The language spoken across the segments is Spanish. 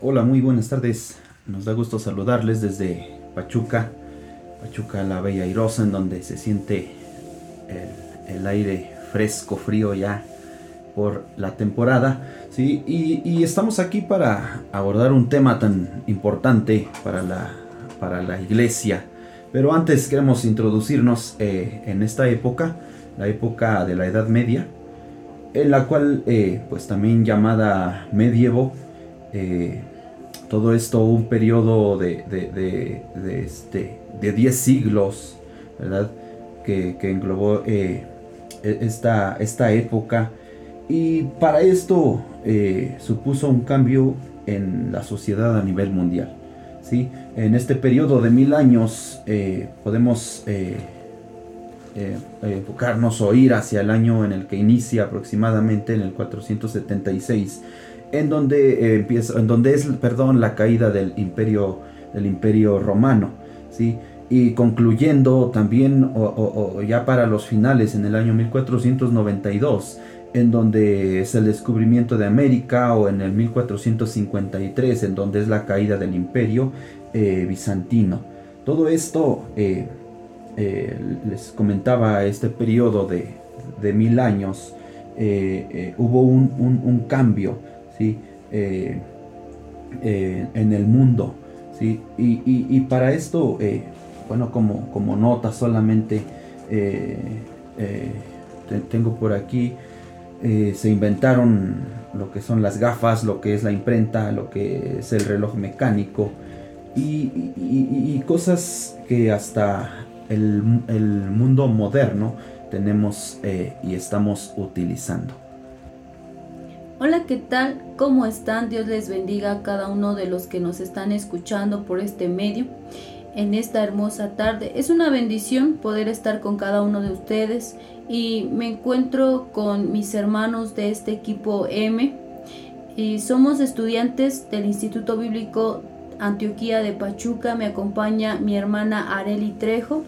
Hola, muy buenas tardes. Nos da gusto saludarles desde Pachuca, Pachuca la Bella Airosa, en donde se siente el, aire fresco, frío ya por la temporada. ¿sí? Y, estamos aquí para abordar un tema tan importante para la, para la iglesia. Pero antes queremos introducirnos eh, en esta época, la época de la Edad Media, en la cual, eh, pues también llamada medievo, eh, todo esto un periodo de, de, de, este, de 10 siglos, ¿verdad? Que, que englobó eh, e, esta, esta época. Y para esto eh, supuso un cambio en la sociedad a nivel mundial. ¿sí? En este periodo de mil años eh, podemos enfocarnos o ir hacia el año en el que inicia aproximadamente en el 476 en donde eh, empieza, en donde es, perdón, la caída del imperio, del imperio romano, ¿sí? Y concluyendo también, o, ya para los finales, en el año 1492, en donde es el descubrimiento de América, o en el 1453, en donde es la caída del imperio eh, bizantino. Todo esto, eh, les comentaba, este periodo de, de mil años, hubo un, un, un cambio Eh, eh, en el mundo. ¿sí? Y, para esto, eh, bueno, como, como nota solamente, tengo por aquí, se inventaron lo que son las gafas, lo que es la imprenta, lo que es el reloj mecánico y, cosas que hasta el mundo moderno tenemos y estamos utilizando. Hola, ¿qué tal? ¿Cómo están? Dios les bendiga a cada uno de los que nos están escuchando por este medio en esta hermosa tarde. Es una bendición poder estar con cada uno de ustedes y me encuentro con mis hermanos de este equipo M y somos estudiantes del Instituto Bíblico Antioquía de Pachuca. Me acompaña mi hermana Areli Trejo.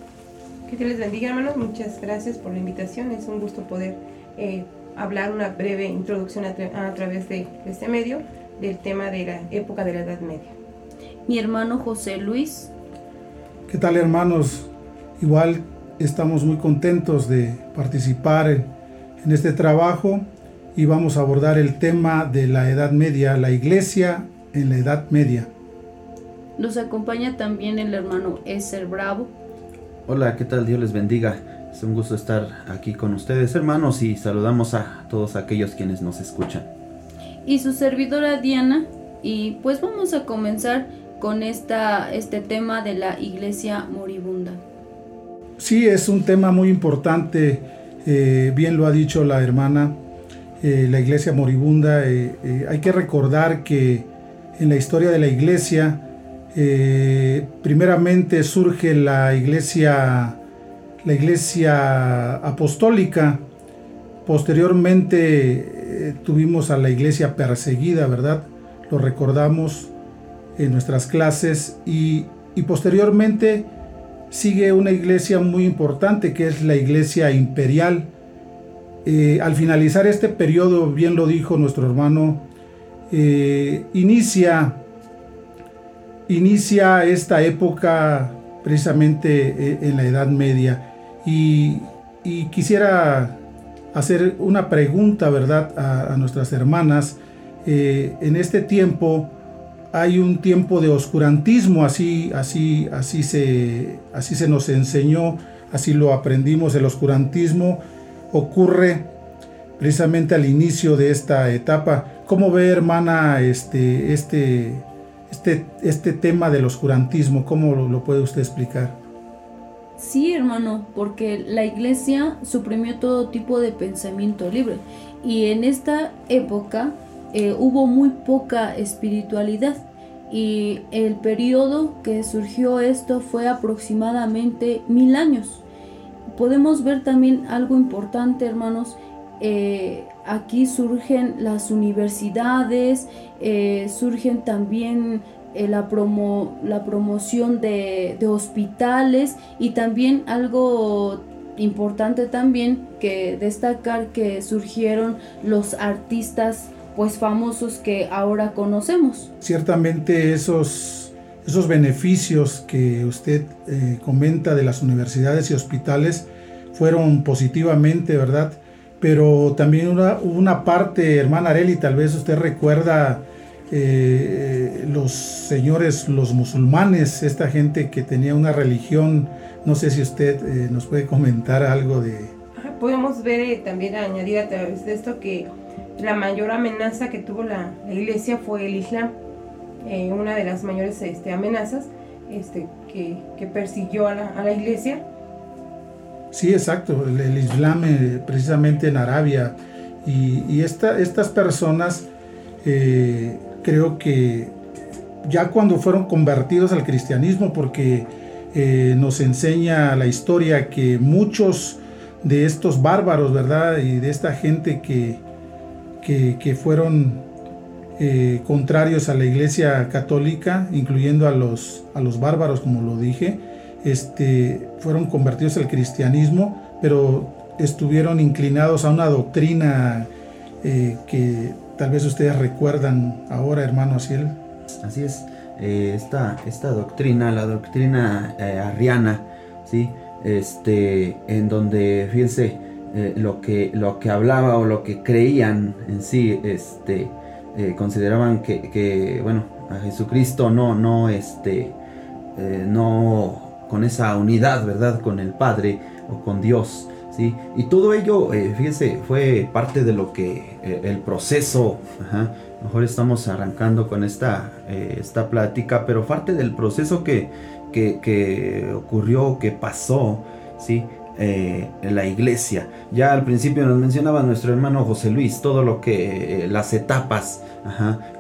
Que Dios les bendiga hermanos, muchas gracias por la invitación. Es un gusto poder eh, hablar una breve introducción a, través de, este medio del tema de la época de la Edad Media. Mi hermano José Luis. ¿Qué tal hermanos? Igual estamos muy contentos de participar en, en este trabajo y vamos a abordar el tema de la Edad Media, la iglesia en la Edad Media. Nos acompaña también el hermano Eser Bravo. Hola, ¿qué tal? Dios les bendiga. Es un gusto estar aquí con ustedes, hermanos, y saludamos a todos aquellos quienes nos escuchan. Y su servidora Diana, y pues vamos a comenzar con esta, este tema de la iglesia moribunda. Sí, es un tema muy importante, eh, bien lo ha dicho la hermana, eh, la iglesia moribunda. Eh, hay que recordar que en la historia de la iglesia, primeramente surge la iglesia la iglesia apostólica. Posteriormente eh, tuvimos a la iglesia perseguida, ¿verdad? Lo recordamos en nuestras clases y, posteriormente sigue una iglesia muy importante que es la iglesia imperial. Eh, al finalizar este periodo, bien lo dijo nuestro hermano, eh, inicia, inicia esta época precisamente en la Edad Media y, quisiera hacer una pregunta, ¿verdad?, a, nuestras hermanas. Eh, en este tiempo hay un tiempo de oscurantismo, así, así, así, se, así se nos enseñó, así lo aprendimos. El oscurantismo ocurre precisamente al inicio de esta etapa. ¿Cómo ve, hermana, este, este, este, este tema del oscurantismo? ¿Cómo lo puede usted explicar? Sí, hermano, porque la iglesia suprimió todo tipo de pensamiento libre. Y en esta época eh, hubo muy poca espiritualidad. Y el periodo que surgió esto fue aproximadamente mil años. Podemos ver también algo importante, hermanos, eh, aquí surgen las universidades, eh, surgen también eh, la, promo, la promoción de, hospitales y también algo importante también que destacar que surgieron los artistas pues famosos que ahora conocemos. Ciertamente esos, esos beneficios que usted eh, comenta de las universidades y hospitales fueron positivamente, ¿verdad? Pero también una, una parte, hermana Areli, tal vez usted recuerda eh, los señores, los musulmanes, esta gente que tenía una religión, no sé si usted eh, nos puede comentar algo de... Podemos ver eh, también añadir a través de esto que la mayor amenaza que tuvo la, iglesia fue el Islam, una de las mayores este, amenazas este, que, que, persiguió a la, a la, iglesia. Sí, exacto, el, Islam precisamente en Arabia y, y esta, estas personas creo que ya cuando fueron convertidos al cristianismo, porque eh, nos enseña la historia que muchos de estos bárbaros, ¿verdad? Y de esta gente que, que, fueron eh, contrarios a la iglesia católica, incluyendo a los, a los bárbaros, como lo dije, este, fueron convertidos al cristianismo, pero estuvieron inclinados a una doctrina eh, que tal vez ustedes recuerdan ahora, hermano Asiel. Así es, eh, esta, esta, doctrina, la doctrina eh, arriana, ¿sí? este, en donde, fíjense, eh, lo, que, lo que hablaba o lo que creían en sí, este, consideraban que, bueno, a Jesucristo no, no, este, no con esa unidad, ¿verdad? Con el Padre o con Dios. Y todo ello, eh, fíjense, fue parte de lo que eh, el proceso, mejor estamos arrancando con esta, eh, esta plática, pero parte del proceso que, que, ocurrió, que pasó, ¿sí? En la iglesia. Ya al principio nos mencionaba nuestro hermano José Luis todo lo que las etapas,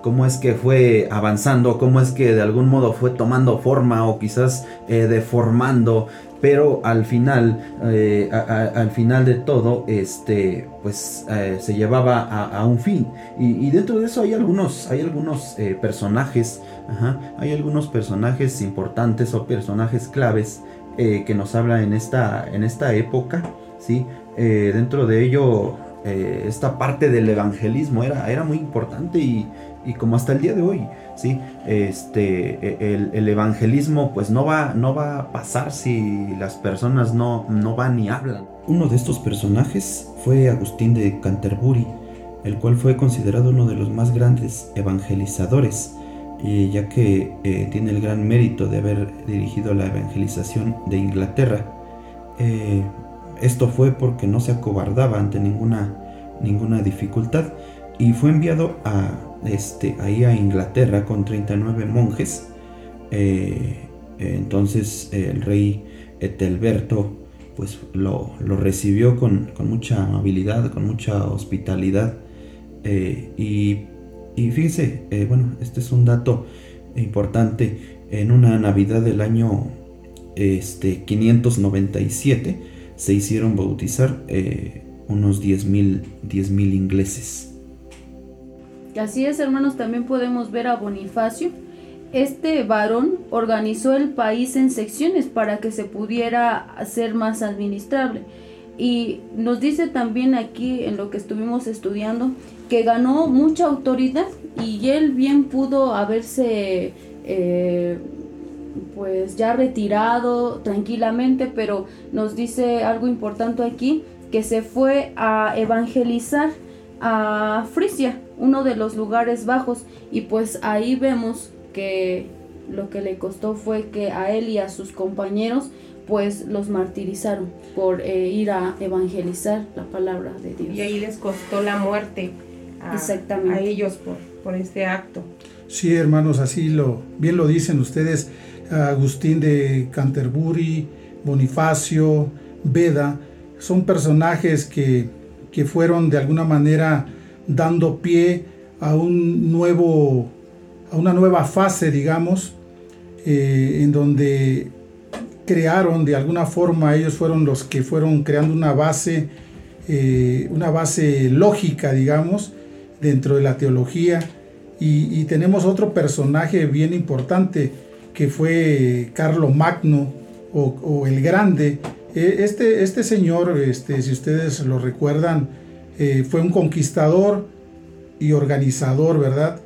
cómo es que fue avanzando, cómo es que de algún modo fue tomando forma o quizás deformando pero al final, eh, al final de todo, este, pues eh, se llevaba a, un fin. Y, dentro de eso hay algunos, hay algunos eh, personajes, hay algunos personajes importantes o personajes claves que nos habla en esta, en esta época, ¿sí? dentro de ello, esta parte del evangelismo era, era muy importante y, y como hasta el día de hoy, ¿sí? Este, e, el, evangelismo pues no va, no va a pasar si las personas no, no van ni hablan. Uno de estos personajes fue Agustín de Canterbury, el cual fue considerado uno de los más grandes evangelizadores, ya que eh, tiene el gran mérito de haber dirigido la evangelización de Inglaterra. Eh, esto fue porque no se acobardaba ante ninguna, ninguna dificultad y fue enviado a, este, ahí a Inglaterra con 39 monjes. Eh, entonces el rey Etelberto pues lo, recibió con, mucha amabilidad, con mucha hospitalidad. Eh, y, y, fíjense, eh, bueno, este es un dato importante. En una Navidad del año este, 597 se hicieron bautizar unos 10.000 ingleses. Así es, hermanos, también podemos ver a Bonifacio. Este varón organizó el país en secciones para que se pudiera hacer más administrable. Y nos dice también aquí en lo que estuvimos estudiando que ganó mucha autoridad y él bien pudo haberse eh, pues ya retirado tranquilamente, pero nos dice algo importante aquí, que se fue a evangelizar a Frisia, uno de los lugares bajos, y pues ahí vemos que lo que le costó fue que a él y a sus compañeros pues los martirizaron por eh, ir a evangelizar la palabra de Dios. Y ahí les costó la muerte a, Exactamente. a ellos por, por este acto. Sí, hermanos, así lo bien lo dicen ustedes. Agustín de Canterbury, Bonifacio, Beda, son personajes que que fueron de alguna manera dando pie a un nuevo a una nueva fase digamos eh, en donde crearon de alguna forma ellos fueron los que fueron creando una base eh, una base lógica digamos dentro de la teología y, tenemos otro personaje bien importante que fue Carlo Magno o el Grande eh, este, este señor, este, si ustedes lo recuerdan, eh, fue un conquistador y organizador, ¿verdad?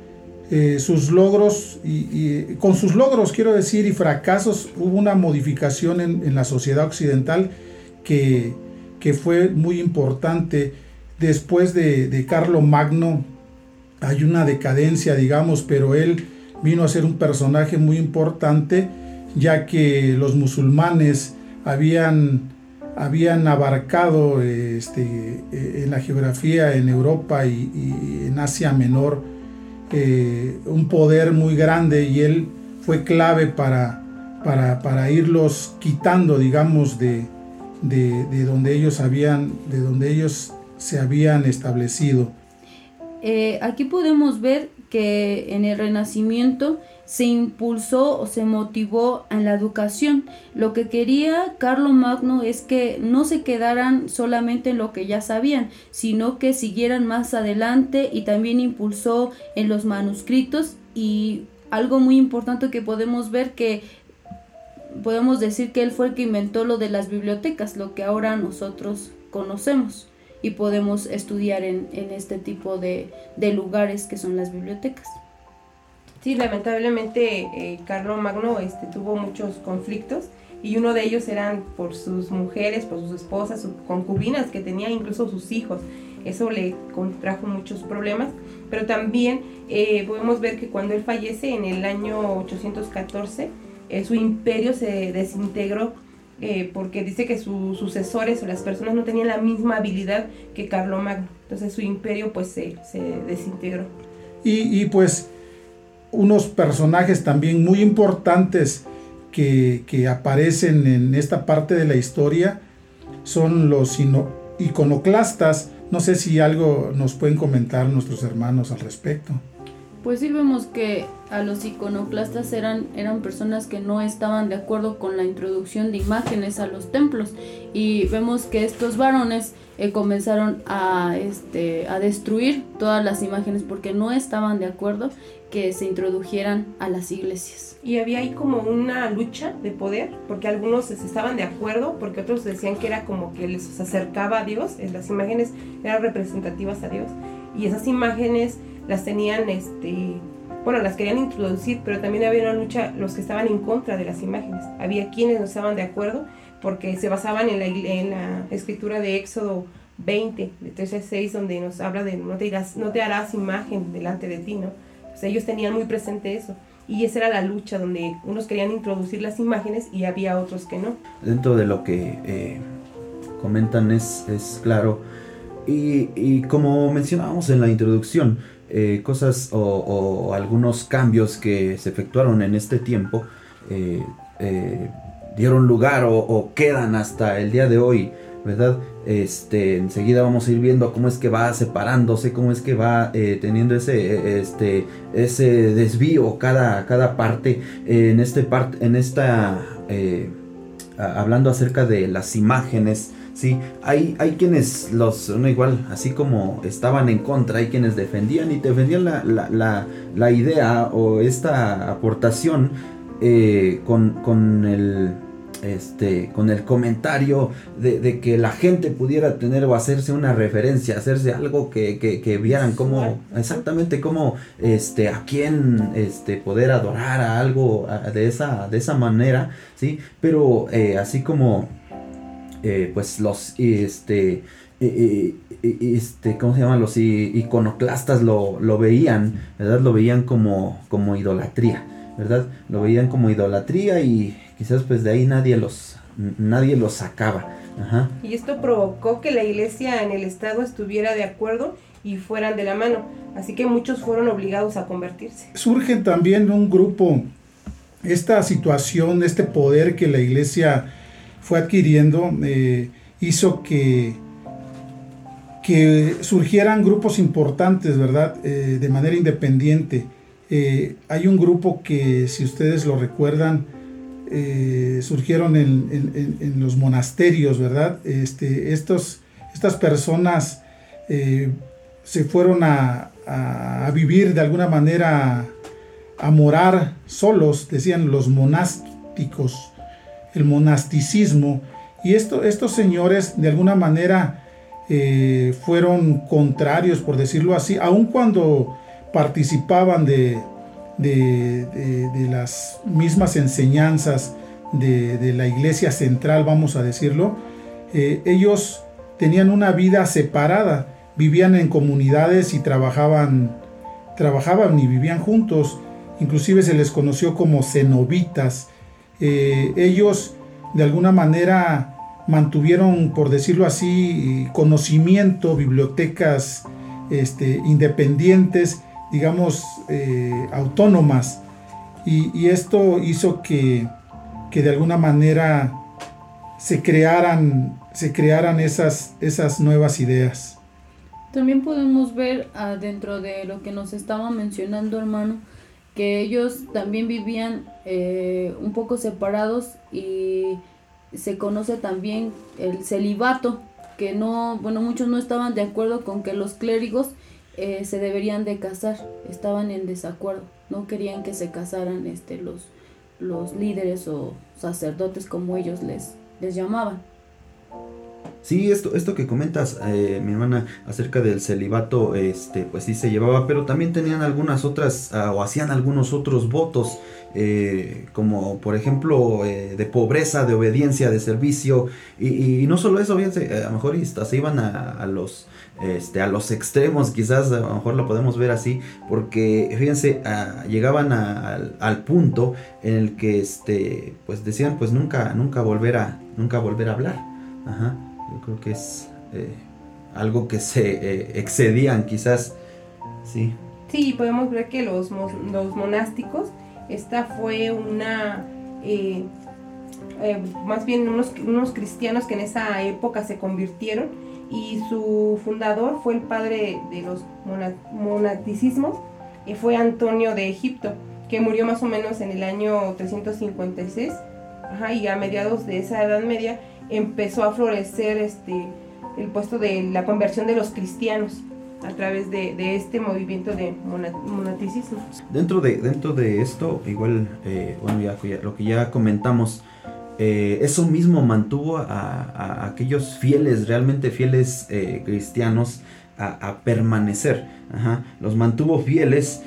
Eh, sus logros, y, con sus logros quiero decir, y fracasos, hubo una modificación en, la sociedad occidental que, fue muy importante. Después de, de Carlo Magno hay una decadencia, digamos, pero él vino a ser un personaje muy importante, ya que los musulmanes habían, habían abarcado este, en la geografía en Europa y en Asia Menor eh, un poder muy grande y él fue clave para, para, irlos quitando, digamos, de, de, donde ellos habían, de donde ellos se habían establecido. Eh, aquí podemos ver que en el Renacimiento se impulsó o se motivó en la educación. Lo que quería Carlo Magno es que no se quedaran solamente en lo que ya sabían, sino que siguieran más adelante y también impulsó en los manuscritos y algo muy importante que podemos ver que podemos decir que él fue el que inventó lo de las bibliotecas, lo que ahora nosotros conocemos y podemos estudiar en, este tipo de lugares que son las bibliotecas. Sí, lamentablemente eh, Magno este, tuvo muchos conflictos y uno de ellos eran por sus mujeres, por sus esposas, sus concubinas que tenía, incluso sus hijos. Eso le contrajo muchos problemas, pero también eh, podemos ver que cuando él fallece en el año 814, eh, su imperio se desintegró porque dice que sus sucesores o las personas no tenían la misma habilidad que Magno. Entonces su imperio pues se, se desintegró. Y, y, pues unos personajes también muy importantes que, aparecen en esta parte de la historia son los iconoclastas. No sé si algo nos pueden comentar nuestros hermanos al respecto. Pues sí vemos que a los iconoclastas eran, eran personas que no estaban de acuerdo con la introducción de imágenes a los templos y vemos que estos varones eh, comenzaron a, este, a destruir todas las imágenes porque no estaban de acuerdo que se introdujeran a las iglesias. Y había ahí como una lucha de poder, porque algunos estaban de acuerdo, porque otros decían que era como que les acercaba a Dios, las imágenes eran representativas a Dios, y esas imágenes las tenían, este, bueno, las querían introducir, pero también había una lucha los que estaban en contra de las imágenes. Había quienes no estaban de acuerdo porque se basaban en la, en la escritura de Éxodo 20, de 13 a 6, donde nos habla de no te, no te harás imagen delante de ti, ¿no? ellos tenían muy presente eso. Y esa era la lucha donde unos querían introducir las imágenes y había otros que no. Dentro de lo que eh, comentan es, es claro. Y, y, como mencionábamos en la introducción, eh, cosas o, algunos cambios que se efectuaron en este tiempo eh, dieron lugar o, o, quedan hasta el día de hoy ¿verdad? Este, enseguida vamos a ir viendo cómo es que va separándose, cómo es que va eh, teniendo ese, este, ese desvío cada, cada parte en este parte, en esta, eh, hablando acerca de las imágenes. Sí, hay, hay quienes los, no igual, así como estaban en contra, hay quienes defendían y defendían la, la, la, idea o esta aportación eh, con, con el este, con el comentario de, que la gente pudiera tener o hacerse una referencia, hacerse algo que, vieran cómo, exactamente cómo, este, a quién, este, poder adorar a algo de esa, de esa manera, ¿sí? Pero eh, así como, eh, pues los, este, este, ¿cómo se llama? Los iconoclastas lo, lo veían, ¿verdad? Lo veían como, como idolatría, ¿verdad? Lo veían como idolatría y quizás pues de ahí nadie los, nadie los sacaba. Y esto provocó que la iglesia en el Estado estuviera de acuerdo y fueran de la mano. Así que muchos fueron obligados a convertirse. Surge también un grupo, esta situación, este poder que la iglesia fue adquiriendo, eh, hizo que, que surgieran grupos importantes, ¿verdad? Eh, de manera independiente. Eh, hay un grupo que, si ustedes lo recuerdan, surgieron en, los monasterios, ¿verdad? Este, estos, estas personas se fueron a, vivir de alguna manera, a morar solos, decían los monásticos, el monasticismo. Y esto, estos señores de alguna manera eh, fueron contrarios, por decirlo así, aun cuando participaban de, de, las mismas enseñanzas de, la iglesia central, vamos a decirlo, eh, ellos tenían una vida separada, vivían en comunidades y trabajaban, trabajaban y vivían juntos, inclusive se les conoció como cenobitas. Eh, ellos de alguna manera mantuvieron, por decirlo así, conocimiento, bibliotecas este, independientes, digamos, eh, autónomas. Y, esto hizo que, que, de alguna manera se crearan, se crearan esas, esas nuevas ideas. También podemos ver ah, dentro de lo que nos estaba mencionando, hermano, que ellos también vivían eh, un poco separados y se conoce también el celibato, que no, bueno, muchos no estaban de acuerdo con que los clérigos eh, se deberían de casar, estaban en desacuerdo, no querían que se casaran este, los, los líderes o sacerdotes como ellos les, les llamaban. Sí, esto, esto que comentas, eh, mi hermana, acerca del celibato, este, pues sí se llevaba, pero también tenían algunas otras, ah, o hacían algunos otros votos, eh, como por ejemplo eh, de pobreza, de obediencia, de servicio, y, no solo eso, fíjense, a lo mejor se iban a, los, este, a los extremos, quizás a lo mejor lo podemos ver así, porque fíjense, ah, llegaban al, al, punto en el que, este, pues decían, pues nunca, nunca volver a, nunca volver a hablar, ajá. Yo creo que es eh, algo que se eh, excedían quizás. Sí. Sí, podemos ver que los, los monásticos, esta fue una... Eh, más bien unos, unos, cristianos que en esa época se convirtieron y su fundador fue el padre de los monasticismos, fue Antonio de Egipto, que murió más o menos en el año 356, ajá, y a mediados de esa Edad Media empezó a florecer este, el puesto de la conversión de los cristianos a través de, este movimiento de monaticismo. Dentro de, dentro de esto, igual, eh, bueno, ya, lo que ya comentamos, eh, eso mismo mantuvo a, aquellos fieles, realmente fieles eh, cristianos, a, permanecer. Los mantuvo fieles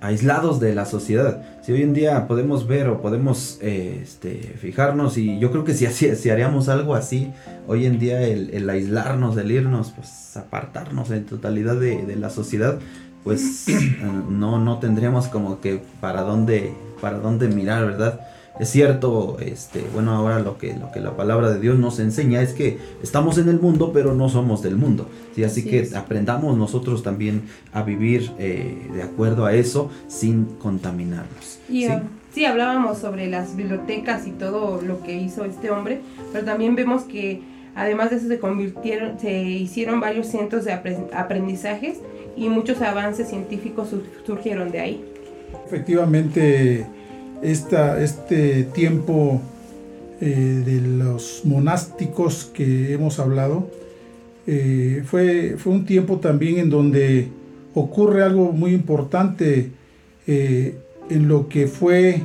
aislados de la sociedad. Si hoy en día podemos ver o podemos eh, este, fijarnos y yo creo que si, si haríamos algo así, hoy en día el, aislarnos, el irnos, pues apartarnos en totalidad de, la sociedad, pues no, no tendríamos como que para dónde, para dónde mirar, ¿verdad? Es cierto, este, bueno, ahora lo que, lo que la palabra de Dios nos enseña es que estamos en el mundo, pero no somos del mundo. ¿sí? Así, que aprendamos nosotros también a vivir eh, de acuerdo a eso sin contaminarnos. ¿sí? Um, ¿sí? hablábamos sobre las bibliotecas y todo lo que hizo este hombre, pero también vemos que además de eso se convirtieron, se hicieron varios centros de aprendizajes y muchos avances científicos surgieron de ahí. Efectivamente, este tiempo eh, de los monásticos que hemos hablado, eh, fue, fue un tiempo también en donde ocurre algo muy importante eh, en lo que fue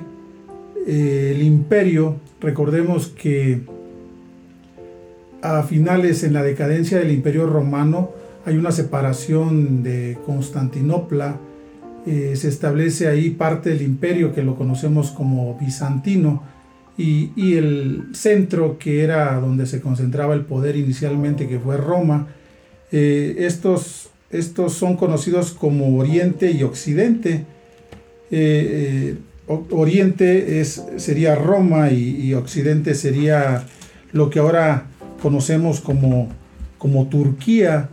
el imperio. Recordemos que a finales en la decadencia del imperio romano hay una separación de Constantinopla eh, se establece ahí parte del imperio que lo conocemos como bizantino y, el centro que era donde se concentraba el poder inicialmente que fue Roma. Eh, estos, estos son conocidos como Oriente y Occidente. Eh, Oriente es, sería Roma y, Occidente sería lo que ahora conocemos como, como Turquía.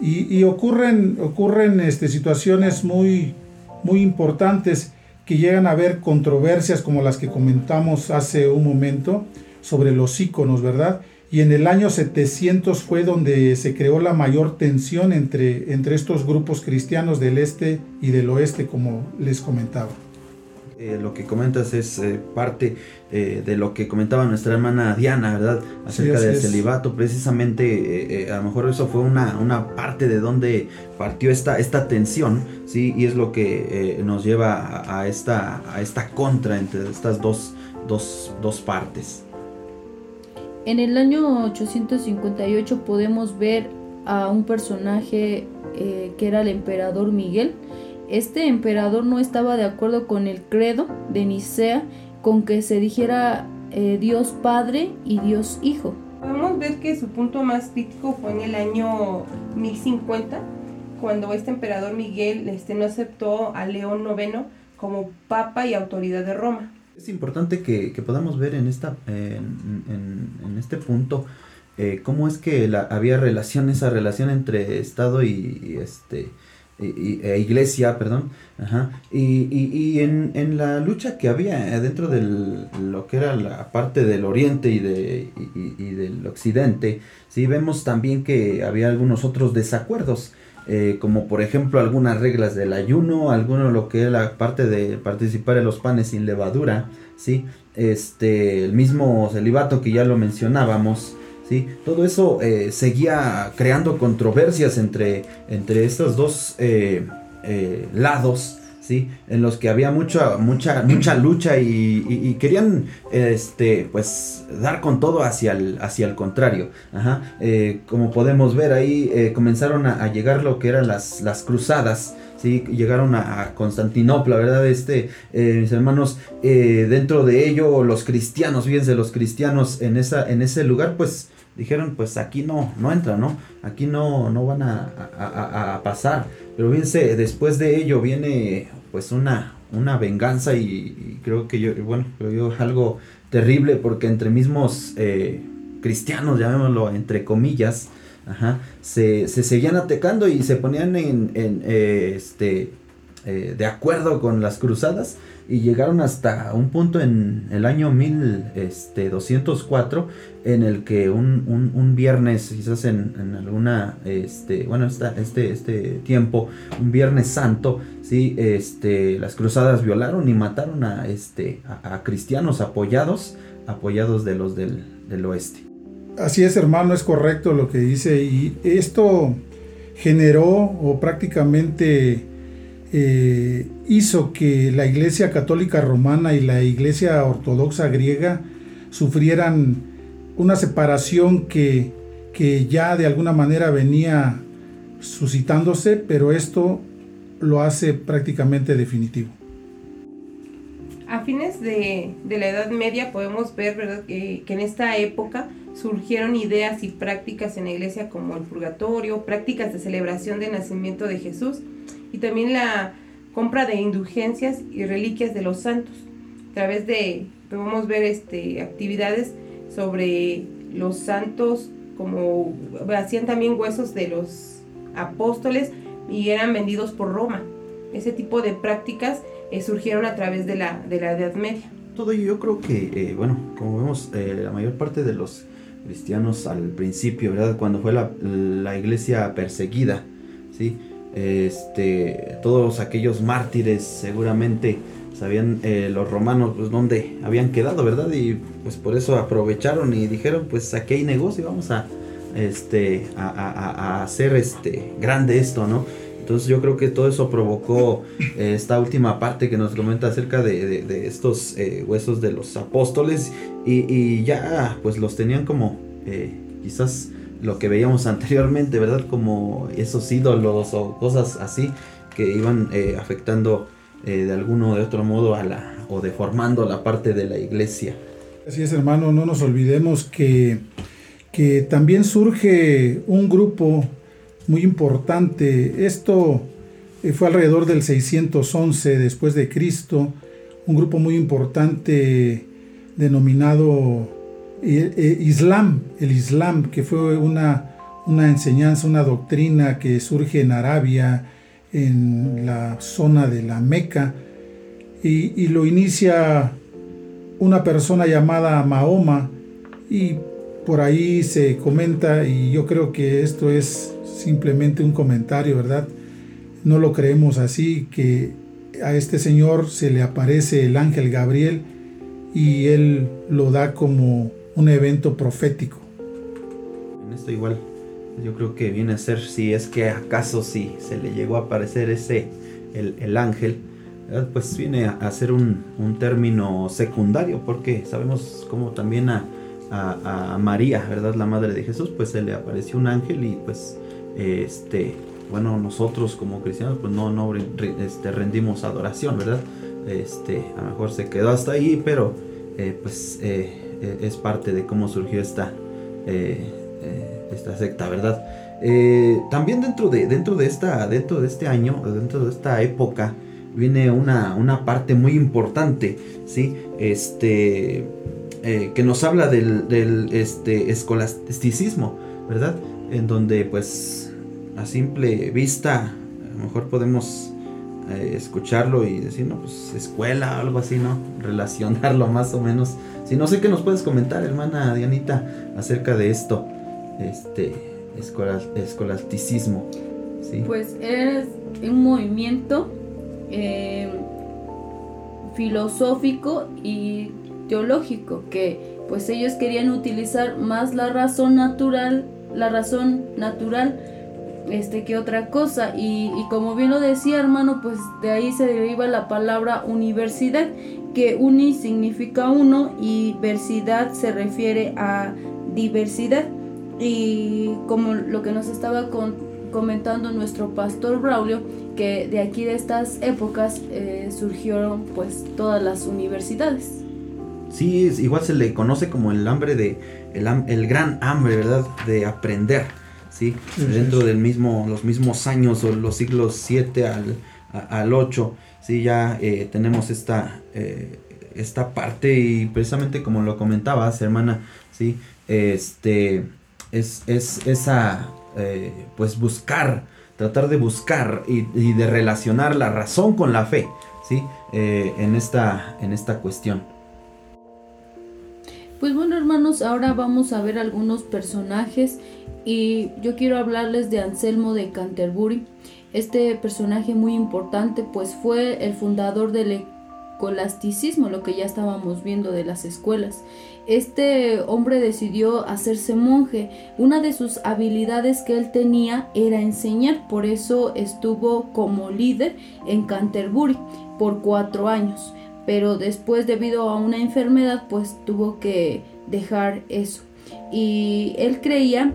Y, ocurren, ocurren este, situaciones muy, muy importantes que llegan a haber controversias como las que comentamos hace un momento sobre los íconos, ¿verdad? Y en el año 700 fue donde se creó la mayor tensión entre, entre estos grupos cristianos del este y del oeste, como les comentaba. Eh, lo que comentas es eh, parte eh, de lo que comentaba nuestra hermana Diana, ¿verdad? Acerca del celibato. Precisamente, a lo mejor eso fue una, una, parte de donde partió esta, esta tensión, ¿sí? Y es lo que nos lleva a, esta, a esta contra entre estas dos, dos, dos partes. En el año 858 podemos ver a un personaje eh, que era el emperador Miguel. Este emperador no estaba de acuerdo con el credo de Nicea con que se dijera eh, Dios Padre y Dios Hijo. Podemos ver que su punto más crítico fue en el año 1050, cuando este emperador Miguel este, no aceptó a León IX como papa y autoridad de Roma. Es importante que, podamos ver en, esta, en, este punto eh, cómo es que la, había relación, esa relación entre Estado y, este, e iglesia, perdón, y, en, la lucha que había dentro de lo que era la parte del oriente y, de, y, del occidente, sí vemos también que había algunos otros desacuerdos. Eh, como por ejemplo algunas reglas del ayuno, alguno lo que era la parte de participar en los panes sin levadura, ¿sí? Este, el mismo celibato que ya lo mencionábamos, ¿sí? Todo eso eh, seguía creando controversias entre, entre estos dos eh, lados, ¿sí? En los que había mucha, mucha, mucha lucha y, querían, este, pues, dar con todo hacia el, hacia el contrario. Eh, como podemos ver ahí, eh, comenzaron a, llegar lo que eran las, las cruzadas, ¿sí? Llegaron a, Constantinopla, ¿verdad? Este, eh, mis hermanos, dentro de ello, los cristianos, fíjense, los cristianos en, esa, en ese lugar, pues, dijeron, pues aquí no, no entran, ¿no? Aquí no, no van a, a pasar. Pero fíjense, después de ello viene pues una, una venganza y, creo que yo, bueno, creo yo algo terrible porque entre mismos eh, cristianos, llamémoslo entre comillas, ajá, se, se seguían atacando y se ponían en, en eh, este, eh, de acuerdo con las cruzadas y llegaron hasta un punto en el año 1204 este, en el que un, un, viernes, quizás en, en, alguna, este, bueno, esta, este, este tiempo, un viernes santo, ¿sí? este, las cruzadas violaron y mataron a, este, a, cristianos apoyados, apoyados de los del, del oeste. Así es, hermano, es correcto lo que dice. Y esto generó o prácticamente eh, hizo que la Iglesia Católica Romana y la Iglesia Ortodoxa griega sufrieran una separación que, que ya de alguna manera venía suscitándose, pero esto lo hace prácticamente definitivo. A fines de, la Edad Media podemos ver Que, que, en esta época surgieron ideas y prácticas en la iglesia como el purgatorio, prácticas de celebración del nacimiento de Jesús, y también la compra de indulgencias y reliquias de los santos. A través de, podemos ver este, actividades sobre los santos, como hacían también huesos de los apóstoles y eran vendidos por Roma. Ese tipo de prácticas eh, surgieron a través de la, de la Edad Media. Todo ello yo creo que, eh, bueno, como vemos, eh, la mayor parte de los cristianos al principio, ¿verdad? Cuando fue la, la iglesia perseguida, ¿sí? Este, todos aquellos mártires seguramente sabían eh, los romanos pues dónde habían quedado, ¿verdad? Y pues por eso aprovecharon y dijeron, pues aquí hay negocio, vamos a, este, a, hacer este, grande esto, ¿no? Entonces yo creo que todo eso provocó eh, esta última parte que nos comenta acerca de, estos eh, huesos de los apóstoles y, y, ya pues los tenían como quizás lo que veíamos anteriormente, ¿verdad? Como esos ídolos o cosas así que iban eh, afectando eh, de alguno o de otro modo a la o deformando la parte de la iglesia. Así es, hermano, no nos olvidemos que, que también surge un grupo muy importante. Esto eh, fue alrededor del 611 después de Cristo, un grupo muy importante denominado eh, Islam, el Islam, que fue una, una enseñanza, una doctrina que surge en Arabia, en la zona de la Meca, y, lo inicia una persona llamada Mahoma, y por ahí se comenta, y yo creo que esto es simplemente un comentario, ¿verdad? No lo creemos así, que a este señor se le aparece el ángel Gabriel y él lo da como un evento profético. En esto igual, yo creo que viene a ser, si es que acaso si se le llegó a aparecer ese, el, ángel, pues viene a, ser un, término secundario, porque sabemos cómo también a, a, María, ¿verdad? La madre de Jesús, pues se le apareció un ángel y pues, este, bueno, nosotros como cristianos, pues no, no este, rendimos adoración, ¿verdad? Este, a lo mejor se quedó hasta ahí, pero eh, pues eh, es parte de cómo surgió esta, esta secta, ¿verdad? también dentro de, dentro, de esta, dentro de este año, dentro de esta época, viene una, una parte muy importante, ¿sí? Este, eh, que nos habla del, este, escolasticismo, ¿verdad? En donde pues a simple vista a lo mejor podemos eh, escucharlo y decir, no, pues escuela algo así, ¿no? Relacionarlo más o menos. Si no sé qué nos puedes comentar, hermana Dianita, acerca de esto, este, escolasticismo. ¿sí? Pues es un movimiento eh, filosófico y teológico, que pues ellos querían utilizar más la razón natural, la razón natural este que otra cosa. Y, como bien lo decía hermano pues de ahí se deriva la palabra universidad que uni significa uno y versidad se refiere a diversidad. Y como lo que nos estaba comentando nuestro pastor Braulio que de aquí de estas épocas eh, surgieron pues todas las universidades. Sí, igual se le conoce como el hambre de, el, gran hambre, ¿verdad? De aprender, ¿sí? Dentro del mismo, los mismos años o los siglos 7 al, al 8, ¿sí? Ya eh, tenemos esta, eh, esta parte y precisamente como lo comentabas, hermana, ¿sí? Este, es, es esa, eh, pues buscar, tratar de buscar y, y, de relacionar la razón con la fe, ¿sí? en, esta, en esta cuestión. Pues bueno hermanos, ahora vamos a ver algunos personajes y yo quiero hablarles de Anselmo de Canterbury. Este personaje muy importante pues fue el fundador del escolasticismo, lo que ya estábamos viendo de las escuelas. Este hombre decidió hacerse monje. Una de sus habilidades que él tenía era enseñar, por eso estuvo como líder en Canterbury por cuatro años pero después debido a una enfermedad pues tuvo que dejar eso. Y él creía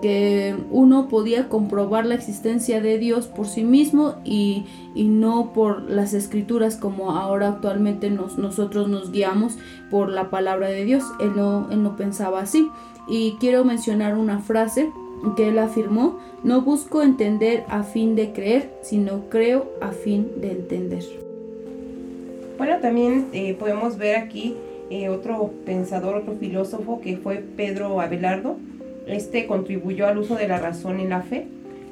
que uno podía comprobar la existencia de Dios por sí mismo y, no por las escrituras como ahora actualmente nosotros nos guiamos por la palabra de Dios. Él no, él no pensaba así. Y quiero mencionar una frase que él afirmó, no busco entender a fin de creer, sino creo a fin de entender. Bueno, también eh, podemos ver aquí eh, otro pensador, otro filósofo que fue Pedro Abelardo. Este contribuyó al uso de la razón en la fe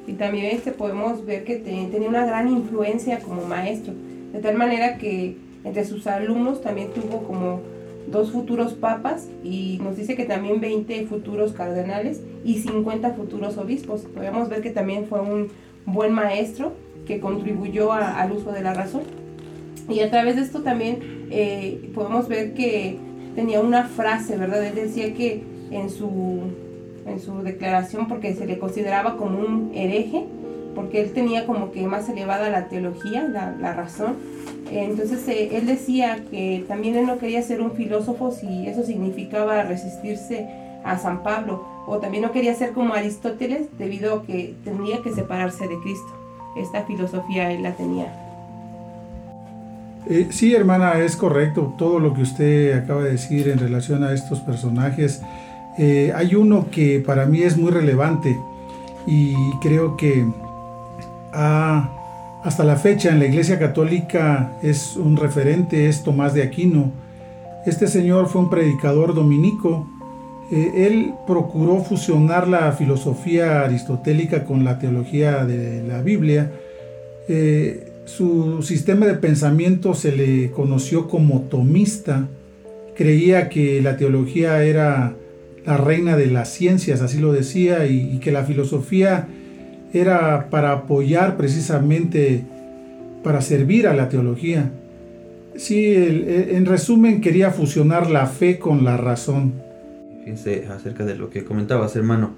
y también este podemos ver que tenía una gran influencia como maestro, de tal manera que entre sus alumnos también tuvo como dos futuros papas y nos dice que también 20 futuros cardenales y 50 futuros obispos. Podemos ver que también fue un buen maestro que contribuyó al uso de la razón. Y a través de esto también eh, podemos ver que tenía una frase, ¿verdad? Él decía que en su, en su declaración, porque se le consideraba como un hereje, porque él tenía como que más elevada la teología, la, razón. Entonces eh, él decía que también él no quería ser un filósofo si eso significaba resistirse a San Pablo, o también no quería ser como Aristóteles debido a que tendría que separarse de Cristo. Esta filosofía él la tenía. Eh, sí, hermana, es correcto todo lo que usted acaba de decir en relación a estos personajes. Eh, hay uno que para mí es muy relevante y creo que hasta la fecha en la Iglesia Católica es un referente, es Tomás de Aquino. Este señor fue un predicador dominico. Eh, él procuró fusionar la filosofía aristotélica con la teología de la Biblia su sistema de pensamiento se le conoció como tomista. Creía que la teología era la reina de las ciencias, así lo decía, y, que la filosofía era para apoyar precisamente, para servir a la teología. Sí, en resumen quería fusionar la fe con la razón. Fíjense acerca de lo que comentabas, hermano,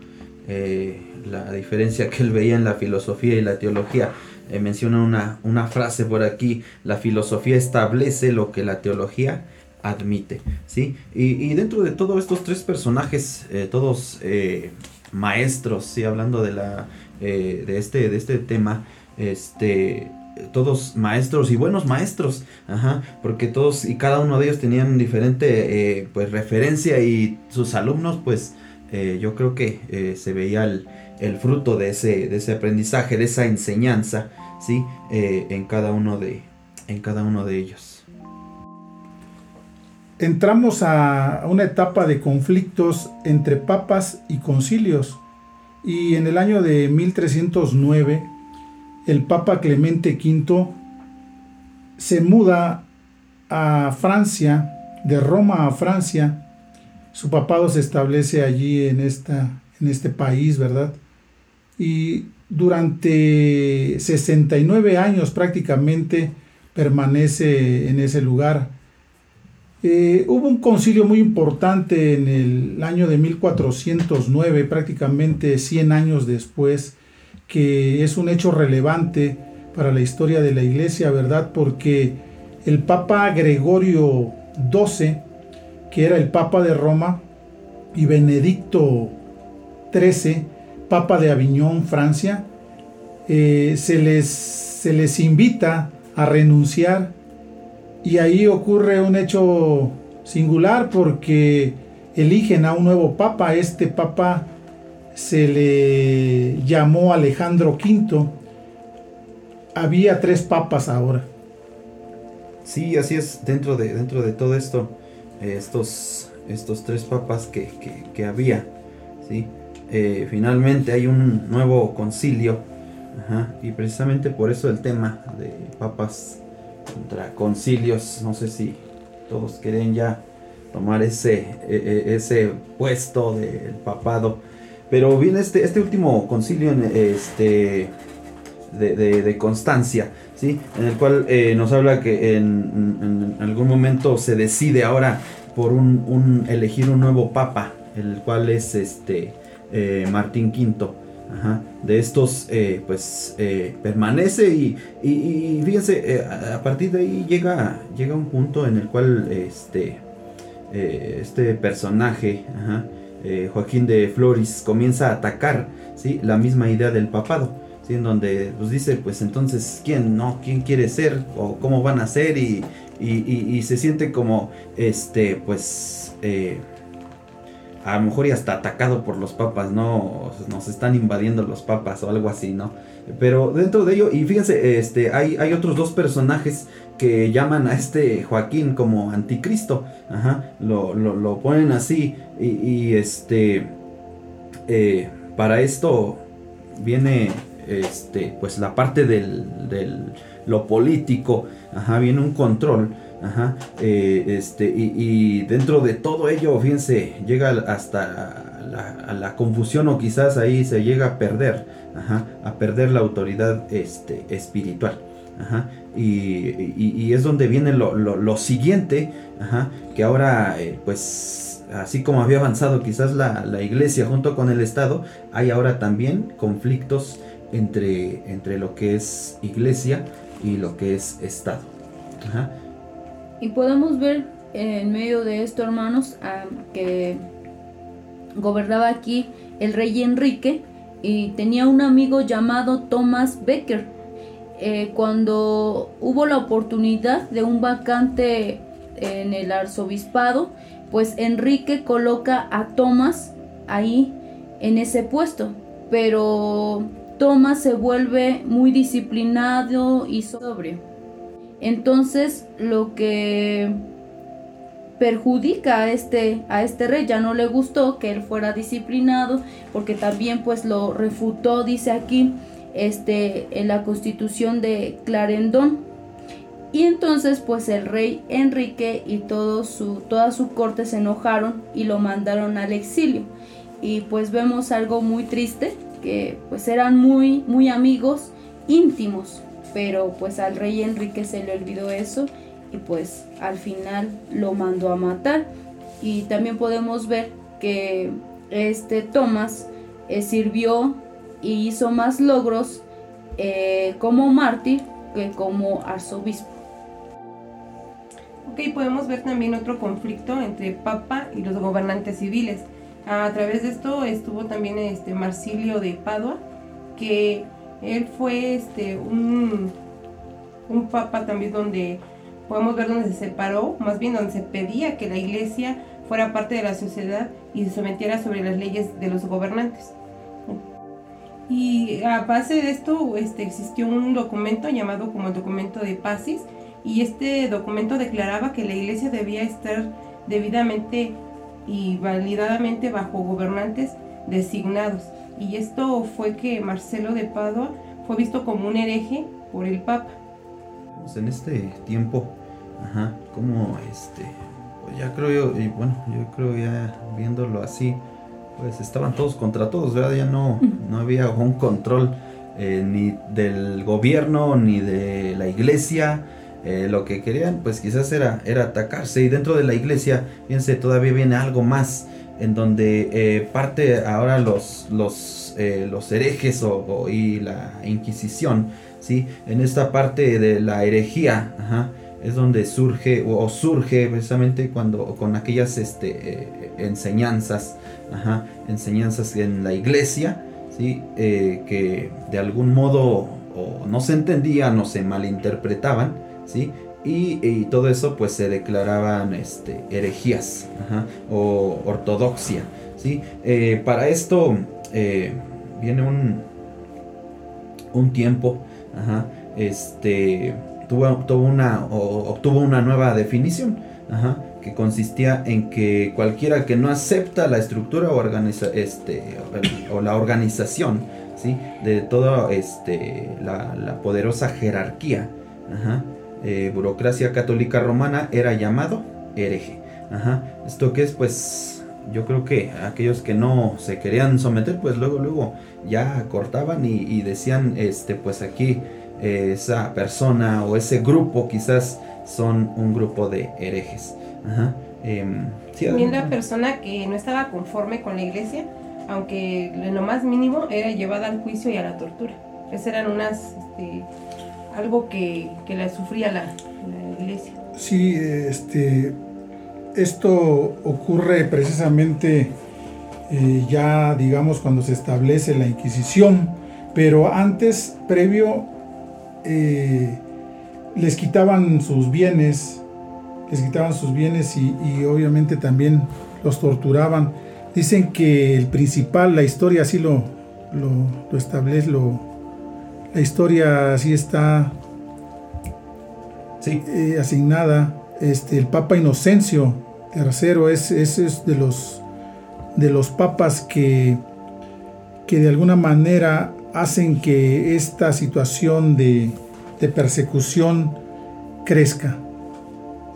eh, la diferencia que él veía en la filosofía y la teología. Eh, menciona una, una frase por aquí, la filosofía establece lo que la teología admite, ¿sí? Y, dentro de todos estos tres personajes, eh, todos eh, maestros, ¿sí? Hablando de, la, de, este, de este tema, este, todos maestros y buenos maestros, ajá, porque todos y cada uno de ellos tenían diferente pues referencia y sus alumnos pues yo creo que se veía el, fruto de ese, de ese aprendizaje, de esa enseñanza, ¿sí? en, cada uno de, en cada uno de ellos entramos a una etapa de conflictos entre papas y concilios y en el año de 1309 el Papa Clemente V se muda a Francia, de Roma a Francia. Su papado se establece allí en, esta, en este país, ¿verdad? Y durante 69 años prácticamente permanece en ese lugar eh, hubo un concilio muy importante en el año de 1409, prácticamente 100 años después, que es un hecho relevante para la historia de la iglesia, ¿verdad? Porque el Papa Gregorio XII, que era el Papa de Roma, y Benedicto XIII, Papa de Aviñón, Francia, eh, se, les, se les invita a renunciar y ahí ocurre un hecho singular porque eligen a un nuevo papa. Este papa se le llamó Alejandro V. Había tres papas ahora. Sí, así es, dentro de, dentro de todo esto, estos, estos tres papas que, había, ¿sí? Eh, finalmente hay un nuevo concilio, y precisamente por eso el tema de papas contra concilios. No sé si todos quieren ya tomar ese, e, e, ese puesto del papado. Pero viene este, este último concilio este, de, Constancia, ¿sí? en el cual eh, nos habla que en, algún momento se decide ahora por un, elegir un nuevo papa, el cual es este, eh, Martín V de estos eh, pues permanece y, fíjense eh, a partir de ahí llega llega un punto en el cual este este personaje Joaquín de Flores comienza a atacar ¿sí? la misma idea del papado en donde pues dice pues entonces quién no quién quiere ser o cómo van a ser y, y se siente como este pues a lo mejor y hasta atacado por los papas, ¿no? Nos están invadiendo los papas o algo así, ¿no? Pero dentro de ello, y fíjense, este, hay, hay otros dos personajes que llaman a este Joaquín como anticristo, ajá, lo, ponen así, y, este, eh, para esto viene, este, pues la parte del, del lo político, ajá, viene un control, Ajá, eh, este, y, dentro de todo ello, fíjense, llega hasta la, la, confusión o quizás ahí se llega a perder, ajá, a perder la autoridad este, espiritual. Ajá, y, es donde viene lo, siguiente, ajá, que ahora, eh, pues, así como había avanzado quizás la, la, iglesia junto con el Estado, hay ahora también conflictos entre, entre lo que es iglesia y lo que es Estado. Y podemos ver en medio de esto, hermanos, que gobernaba aquí el rey Enrique y tenía un amigo llamado Thomas Becker. Eh, cuando hubo la oportunidad de un vacante en el arzobispado, pues Enrique coloca a Thomas ahí en ese puesto. Pero Thomas se vuelve muy disciplinado y sobrio. Entonces lo que perjudica a este, a este rey, ya no le gustó que él fuera disciplinado, porque también pues lo refutó, dice aquí, este, en la constitución de Clarendón. Y entonces pues el rey Enrique y todo su, toda su corte se enojaron y lo mandaron al exilio. Y pues vemos algo muy triste, pues eran muy, muy amigos íntimos pero pues al rey Enrique se le olvidó eso y pues al final lo mandó a matar. Y también podemos ver que este Tomás eh, sirvió y hizo más logros eh, como mártir que como arzobispo. Ok, podemos ver también otro conflicto entre Papa y los gobernantes civiles. A través de esto estuvo también este Marsilio de Padua, que él fue este un, un papa también donde podemos ver donde se separó, más bien donde se pedía que la iglesia fuera parte de la sociedad y se sometiera sobre las leyes de los gobernantes. Y a base de esto este, existió un documento llamado como el documento de Pacis y este documento declaraba que la iglesia debía estar debidamente y validadamente bajo gobernantes designados. Y esto fue que Marcelo de Padua fue visto como un hereje por el Papa. Pues en este tiempo, ajá, como este, pues ya creo yo, y bueno, yo creo ya viéndolo así, pues estaban todos contra todos, ¿verdad? Ya no, no había un control eh, ni del gobierno ni de la iglesia. Eh, lo que querían, pues quizás era, era atacarse. Y dentro de la iglesia, fíjense, todavía viene algo más, en donde eh, parte ahora los, los, los herejes o, y la Inquisición, ¿sí? En esta parte de la herejía, es donde surge o, surge precisamente cuando con aquellas este, enseñanzas ajá, enseñanzas en la iglesia, ¿sí? Eh, que de algún modo o no se entendían o se malinterpretaban, ¿sí? Y, todo eso pues se declaraban este, herejías o ortodoxia. ¿sí? Eh, para esto eh, viene un, un tiempo, este, tuvo, tuvo una, obtuvo una nueva definición. Ajá, que consistía en que cualquiera que no acepta la estructura o, organiza, este, o la organización ¿sí? de toda este, la, poderosa jerarquía, eh, burocracia católica romana, era llamado hereje. Esto que es, pues, yo creo que aquellos que no se querían someter, pues luego, luego ya cortaban y, decían, este, pues aquí eh, esa persona o ese grupo quizás son un grupo de herejes. Ajá. Em, También la persona que no estaba conforme con la iglesia, aunque lo más mínimo era llevada al juicio y a la tortura. Esas eran unas, este, algo que, que la sufría la, iglesia. Sí, este, esto ocurre precisamente eh, ya, digamos, cuando se establece la Inquisición, pero antes, previo, eh, les quitaban sus bienes, les quitaban sus bienes y, obviamente también los torturaban. Dicen que el principal, la historia así lo, lo, establece, lo, la historia así está eh, asignada. Este, el Papa Inocencio III es, es, de, los, de los papas que, que de alguna manera hacen que esta situación de, de persecución crezca.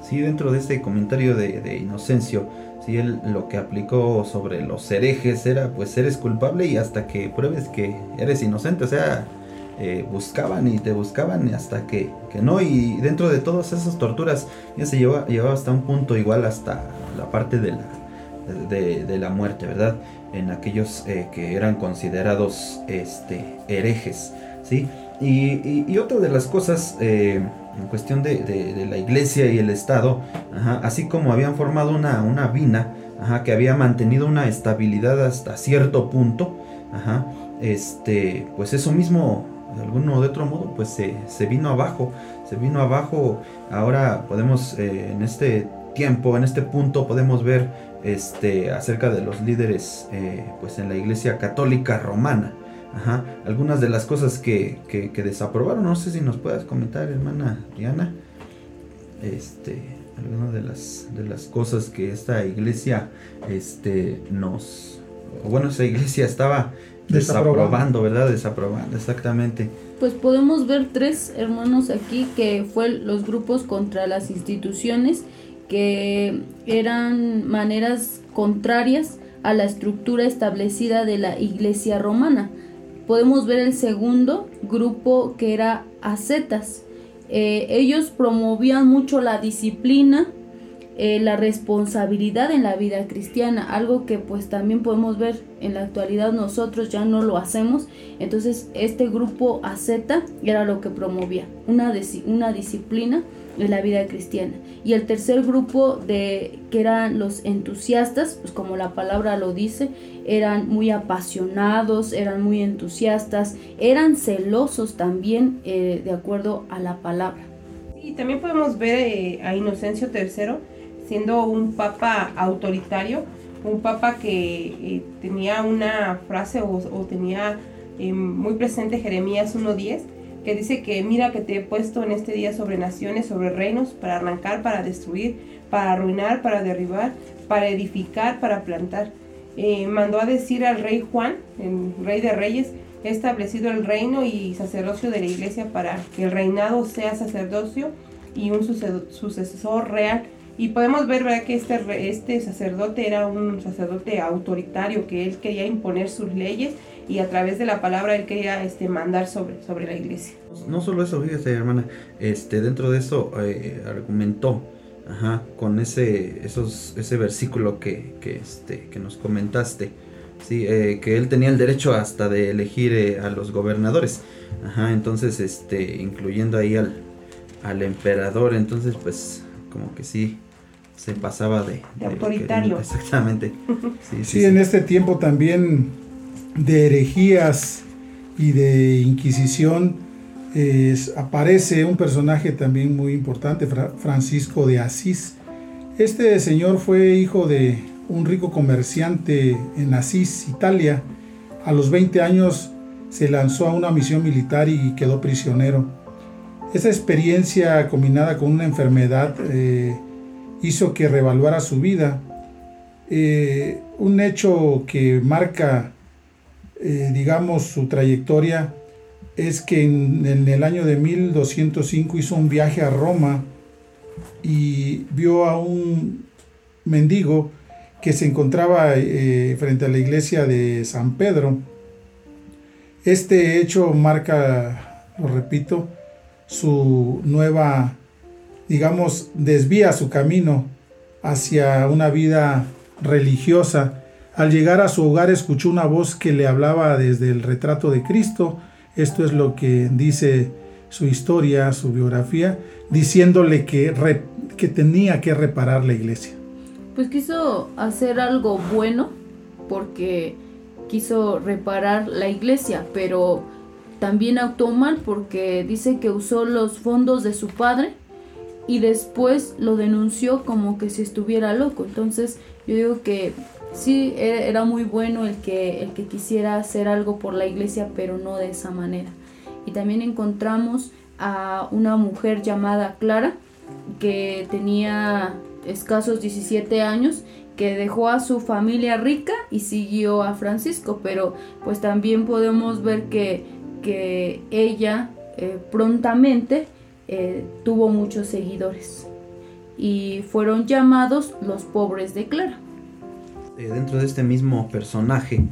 Sí, dentro de este comentario de, Inocencio, sí, él lo que aplicó sobre los herejes era pues eres culpable y hasta que pruebes que eres inocente, o sea, eh, buscaban y te buscaban hasta que, no, y dentro de todas esas torturas ya se llevaba, hasta un punto igual hasta la parte de la, muerte, ¿verdad? En aquellos eh, que eran considerados este, herejes, ¿sí? Y, otra de las cosas eh, en cuestión de, la iglesia y el Estado, así como habían formado una, una vina que había mantenido una estabilidad hasta cierto punto, este, pues eso mismo, de algún o de otro modo, pues se, vino abajo, se vino abajo, ahora podemos eh, en este tiempo, en este punto podemos ver este, acerca de los líderes eh, pues en la iglesia católica romana. Algunas de las cosas que, que, desaprobaron, no sé si nos puedas comentar, hermana Diana. Este, algunas de las, de las cosas que esta iglesia este, nos. Bueno, esa iglesia estaba desaprobando, ¿verdad? Desaprobando, exactamente. Pues podemos ver tres hermanos aquí que fue los grupos contra las instituciones que eran maneras contrarias a la estructura establecida de la iglesia romana podemos ver el segundo grupo que era ascetas. Eh, ellos promovían mucho la disciplina, eh, la responsabilidad en la vida cristiana, algo que pues también podemos ver en la actualidad nosotros ya no lo hacemos. Entonces este grupo AZ era lo que promovía, una, una disciplina en la vida cristiana. Y el tercer grupo de que eran los entusiastas, pues como la palabra lo dice, eran muy apasionados, eran muy entusiastas, eran celosos también eh, de acuerdo a la palabra. Y también podemos ver eh, a Inocencio III siendo un papa autoritario, un papa que eh, tenía una frase o, tenía muy presente Jeremías 1.10, que dice que mira que te he puesto en este día sobre naciones, sobre reinos, para arrancar, para destruir, para arruinar, para derribar, para edificar, para plantar. Eh, mandó a decir al rey Juan, el rey de reyes, he establecido el reino y sacerdocio de la iglesia para que el reinado sea sacerdocio y un sucesor real. Y podemos ver ¿verdad? que este, este sacerdote era un sacerdote autoritario, que él quería imponer sus leyes y a través de la palabra él quería este, mandar sobre, sobre la iglesia. No solo eso, fíjate hermana, este, dentro de eso eh, argumentó Ajá, con ese, esos, ese versículo que, que, este, que nos comentaste. Sí, eh, que él tenía el derecho hasta de elegir eh, a los gobernadores. Ajá, entonces, este, incluyendo ahí al, al emperador. Entonces, pues, como que sí, se pasaba de... de autoritario. exactamente. Sí, sí, en este tiempo también de herejías y de inquisición aparece un personaje también muy importante, Francisco de Asís. Este señor fue hijo de un rico comerciante en Asís, Italia. A los 20 años se lanzó a una misión militar y quedó prisionero. Esa experiencia combinada con una enfermedad eh, hizo que revaluara su vida. Eh, un hecho que marca, eh, digamos, su trayectoria es que en, el año de 1205 hizo un viaje a Roma y vio a un mendigo que se encontraba eh, frente a la iglesia de San Pedro. Este hecho marca, lo repito, su nueva, digamos, desvía su camino hacia una vida religiosa. Al llegar a su hogar escuchó una voz que le hablaba desde el retrato de Cristo, esto es lo que dice su historia, su biografía, diciéndole que, que tenía que reparar la iglesia. Pues quiso hacer algo bueno porque quiso reparar la iglesia, pero también actuó mal porque dice que usó los fondos de su padre y después lo denunció como que si estuviera loco. Entonces yo digo que sí era muy bueno el que, el que quisiera hacer algo por la iglesia, pero no de esa manera. Y también encontramos a una mujer llamada Clara, que tenía escasos 17 años, que dejó a su familia rica y siguió a Francisco, pero pues también podemos ver que, que ella eh, prontamente eh, tuvo muchos seguidores y fueron llamados los pobres de Clara. Eh, dentro de este mismo personaje,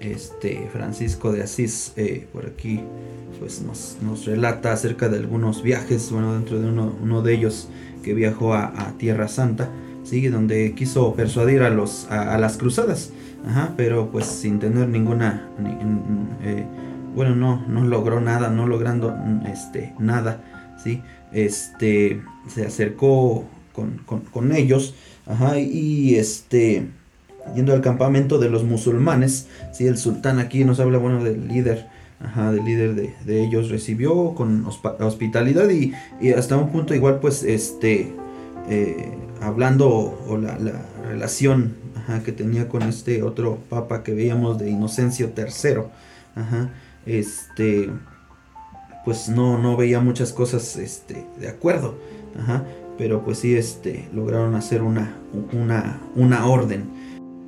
este Francisco de Asís, eh, por aquí, pues nos, relata acerca de algunos viajes, bueno, dentro de uno, de ellos que viajó a, Tierra Santa, ¿sí? donde quiso persuadir a, los, a, las cruzadas, pero pues sin tener ninguna, eh, bueno, no, no logró nada, no logrando este, nada, ¿sí? este, se acercó con, con ellos, ajá, y este yendo al campamento de los musulmanes. si el sultán aquí nos habla, bueno, del líder, ajá, del líder de, ellos, recibió con hospitalidad y, hasta un punto igual, pues, este, eh, hablando o la, relación que tenía con este otro papa que veíamos de Inocencio III, ajá, este, pues no, no veía muchas cosas, este, de acuerdo, ajá, pero pues sí, este, lograron hacer una, una, una orden.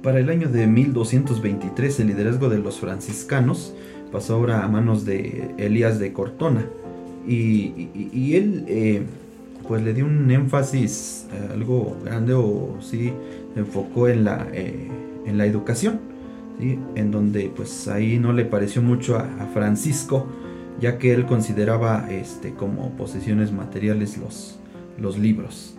Para el año de 1223 el liderazgo de los franciscanos pasó ahora a manos de Elías de Cortona y, él eh, pues le dio un énfasis eh, algo grande o sí enfocó en la, eh, en la educación en donde pues ahí no le pareció mucho a, Francisco ya que él consideraba este como posesiones materiales los, los libros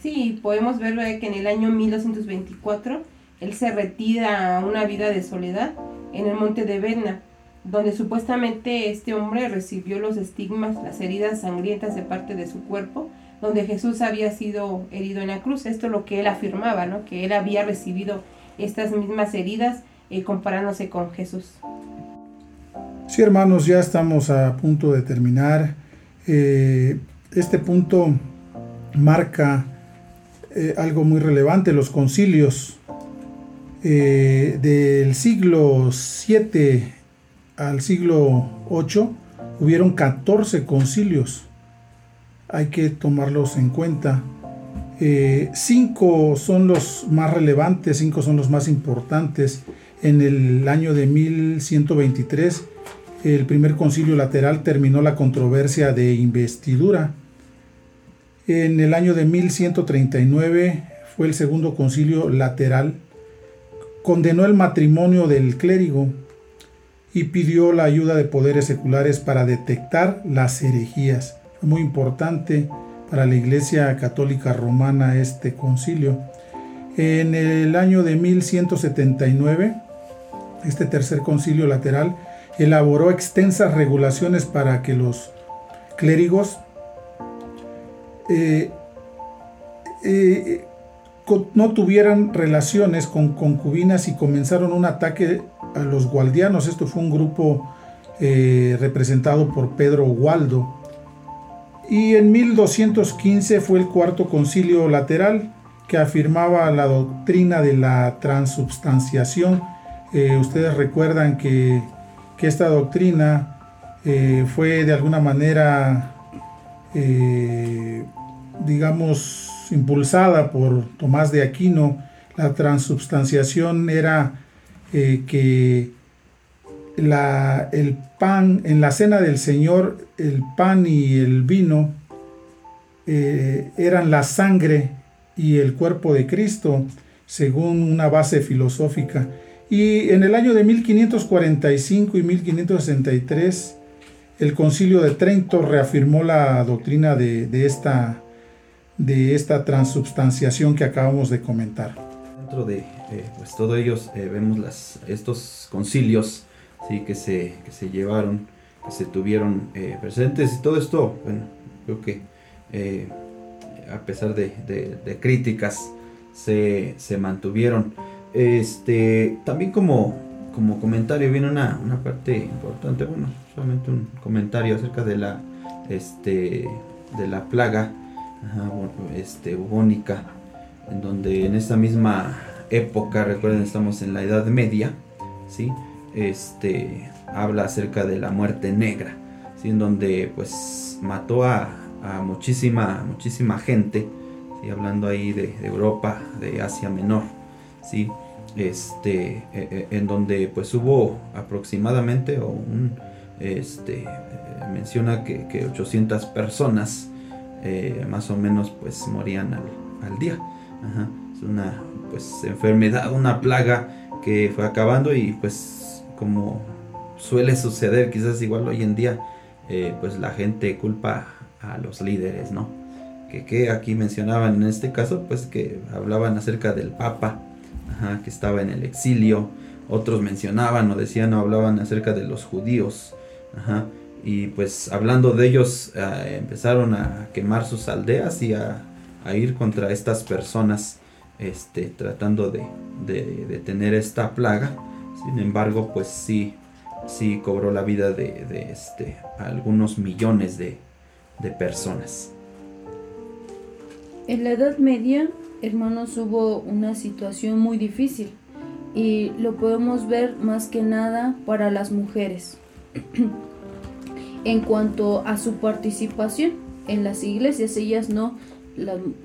Sí, podemos ver que en el año 1224 él se retira a una vida de soledad en el monte de Vedna, donde supuestamente este hombre recibió los estigmas, las heridas sangrientas de parte de su cuerpo, donde Jesús había sido herido en la cruz. Esto es lo que él afirmaba, ¿no? que él había recibido estas mismas heridas eh, comparándose con Jesús. Sí, hermanos, ya estamos a punto de terminar. Eh, este punto marca eh, algo muy relevante, los concilios del siglo 7 al siglo 8 hubieron 14 concilios. Hay que tomarlos en cuenta. Eh, cinco son los más relevantes, cinco son los más importantes. En el año de 1123, el primer concilio lateral terminó la controversia de investidura. En el año de 1139 fue el segundo concilio lateral. Condenó el matrimonio del clérigo y pidió la ayuda de poderes seculares para detectar las herejías. Fue muy importante para la Iglesia Católica Romana este concilio. En el año de 1179, este tercer concilio lateral elaboró extensas regulaciones para que los clérigos eh, eh, no tuvieran relaciones con concubinas y comenzaron un ataque a los gualdianos. Esto fue un grupo eh, representado por Pedro Waldo. Y en 1215 fue el cuarto concilio lateral que afirmaba la doctrina de la transubstanciación. Ustedes recuerdan que, esta doctrina eh, fue de alguna manera, digamos, impulsada por Tomás de Aquino. La transubstanciación era que la, el pan, en la cena del Señor, el pan y el vino eh, eran la sangre y el cuerpo de Cristo, según una base filosófica. Y en el año de 1545 y 1563, el concilio de Trento reafirmó la doctrina de, esta, de esta transubstanciación que acabamos de comentar. Dentro de eh, pues todo ellos eh, vemos las, estos concilios ¿sí? que, se, que se llevaron, que se tuvieron eh, presentes y todo esto, bueno, creo que eh, a pesar de, de, críticas se, se, mantuvieron. Este, también como, como comentario viene una, una, parte importante, bueno, solamente un comentario acerca de la, este, de la plaga este, bubónica, en donde en esta misma época, recuerden, estamos en la Edad Media, ¿sí? este, habla acerca de la muerte negra, en donde pues mató a, muchísima, muchísima gente, hablando ahí de, Europa, de Asia Menor, ¿sí? este, e, e, en donde pues hubo aproximadamente, o un, este, menciona que, 800 personas eh, más o menos pues morían al, día. Es una pues enfermedad, una plaga que fue acabando y pues como suele suceder quizás igual hoy en día, eh, pues la gente culpa a los líderes, ¿no? Que, aquí mencionaban en este caso, pues que hablaban acerca del Papa, que estaba en el exilio, otros mencionaban o decían o hablaban acerca de los judíos, y pues hablando de ellos eh, empezaron a quemar sus aldeas y a, ir contra estas personas, este, tratando de, de detener esta plaga. Sin embargo, pues sí, sí cobró la vida de, este, algunos millones de, personas. En la Edad Media, hermanos, hubo una situación muy difícil y lo podemos ver más que nada para las mujeres. en cuanto a su participación en las iglesias, ellas no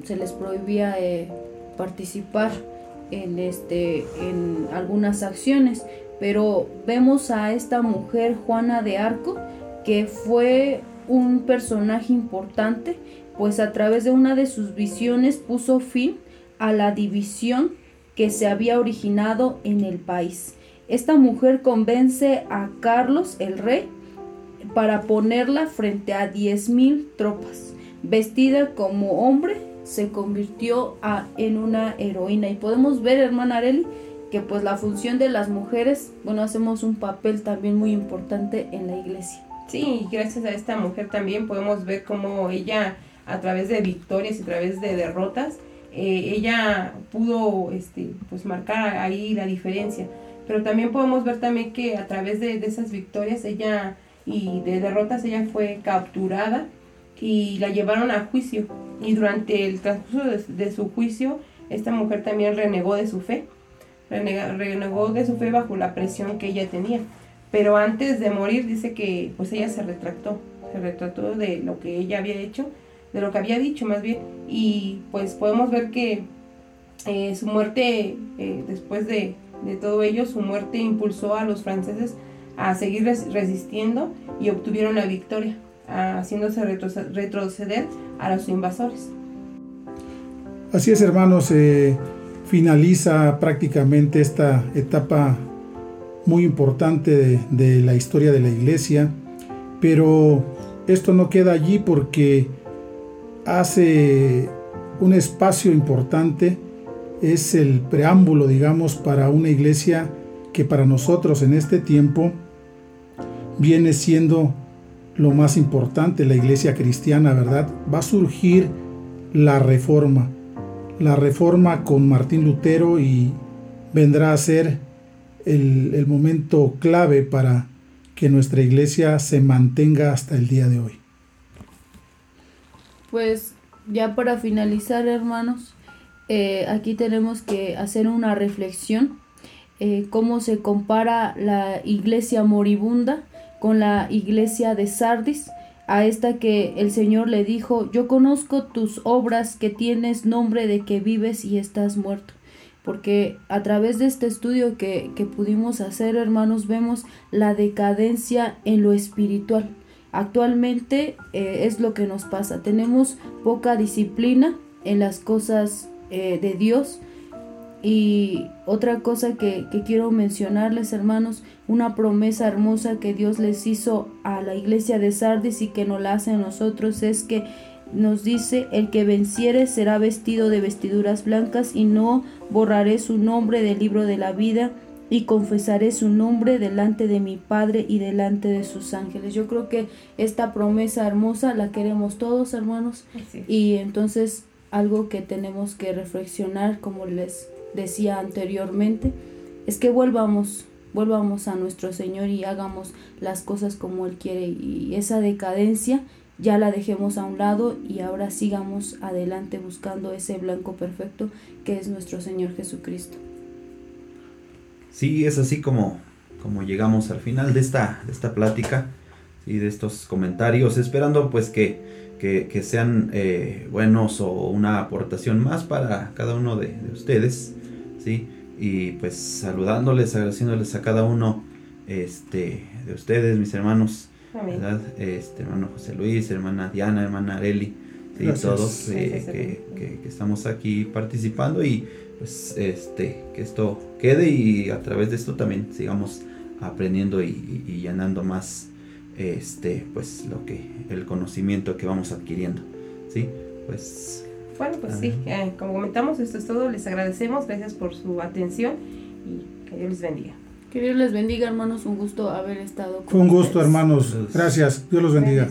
se les prohibía eh, participar en, este, en algunas acciones, pero vemos a esta mujer Juana de Arco que fue un personaje importante, pues a través de una de sus visiones puso fin a la división que se había originado en el país. Esta mujer convence a Carlos el rey para ponerla frente a 10.000 tropas, vestida como hombre se convirtió en una heroína. Y podemos ver, hermana Areli, que pues la función de las mujeres, bueno, hacemos un papel también muy importante en la iglesia. Sí, gracias a esta mujer también podemos ver cómo ella, a través de victorias y a través de derrotas, eh, ella pudo este, pues marcar ahí la diferencia. Pero también podemos ver también que a través de, esas victorias ella y de derrotas ella fue capturada y la llevaron a juicio. Y durante el transcurso de, su juicio, esta mujer también renegó de su fe. renegó de su fe bajo la presión que ella tenía. Pero antes de morir dice que pues ella se retractó. Se retractó de lo que ella había hecho, de lo que había dicho más bien. Y pues podemos ver que eh, su muerte, eh, después de, de todo ello, su muerte impulsó a los franceses a seguir resistiendo y obtuvieron la victoria, haciéndose retroceder a los invasores. Así es, hermanos, eh, finaliza prácticamente esta etapa muy importante de, la historia de la iglesia, pero esto no queda allí porque hace un espacio importante, es el preámbulo, digamos, para una iglesia que para nosotros en este tiempo viene siendo lo más importante, la iglesia cristiana, ¿verdad? Va a surgir la reforma, la reforma con Martín Lutero y vendrá a ser el, momento clave para que nuestra iglesia se mantenga hasta el día de hoy. Pues ya para finalizar, hermanos, eh, aquí tenemos que hacer una reflexión, eh, cómo se compara la iglesia moribunda con la iglesia de Sardis, a esta que el Señor le dijo, yo conozco tus obras que tienes nombre de que vives y estás muerto. Porque a través de este estudio que, que pudimos hacer, hermanos, vemos la decadencia en lo espiritual. Actualmente eh, es lo que nos pasa. Tenemos poca disciplina en las cosas eh, de Dios y otra cosa que, quiero mencionarles, hermanos, una promesa hermosa que Dios les hizo a la iglesia de Sardis y que nos la hace a nosotros es que nos dice, el que venciere será vestido de vestiduras blancas y no borraré su nombre del libro de la vida y confesaré su nombre delante de mi Padre y delante de sus ángeles. Yo creo que esta promesa hermosa la queremos todos, hermanos, y entonces algo que tenemos que reflexionar, como les decía anteriormente, es que volvamos, volvamos a nuestro Señor y hagamos las cosas como Él quiere y esa decadencia ya la dejemos a un lado y ahora sigamos adelante buscando ese blanco perfecto que es nuestro Señor Jesucristo. Sí, es así como, como llegamos al final de esta, de esta plática y de estos comentarios, esperando pues que, que, sean eh, buenos o una aportación más para cada uno de, de ustedes. ¿sí? Y pues saludándoles, agradeciéndoles a cada uno este, de ustedes, mis hermanos, ¿verdad? Este, hermano José Luis, hermana Diana, hermana Areli, ¿sí? todos eh, que, que, estamos aquí participando y pues este, que esto quede y a través de esto también sigamos aprendiendo y, y llenando más este pues lo que el conocimiento que vamos adquiriendo sí pues bueno, pues sí, eh, como comentamos, esto es todo. Les agradecemos, gracias por su atención y que Dios les bendiga. Que Dios les bendiga, hermanos. Un gusto haber estado con Fue un gusto, hermanos. Gracias. Dios los bendiga.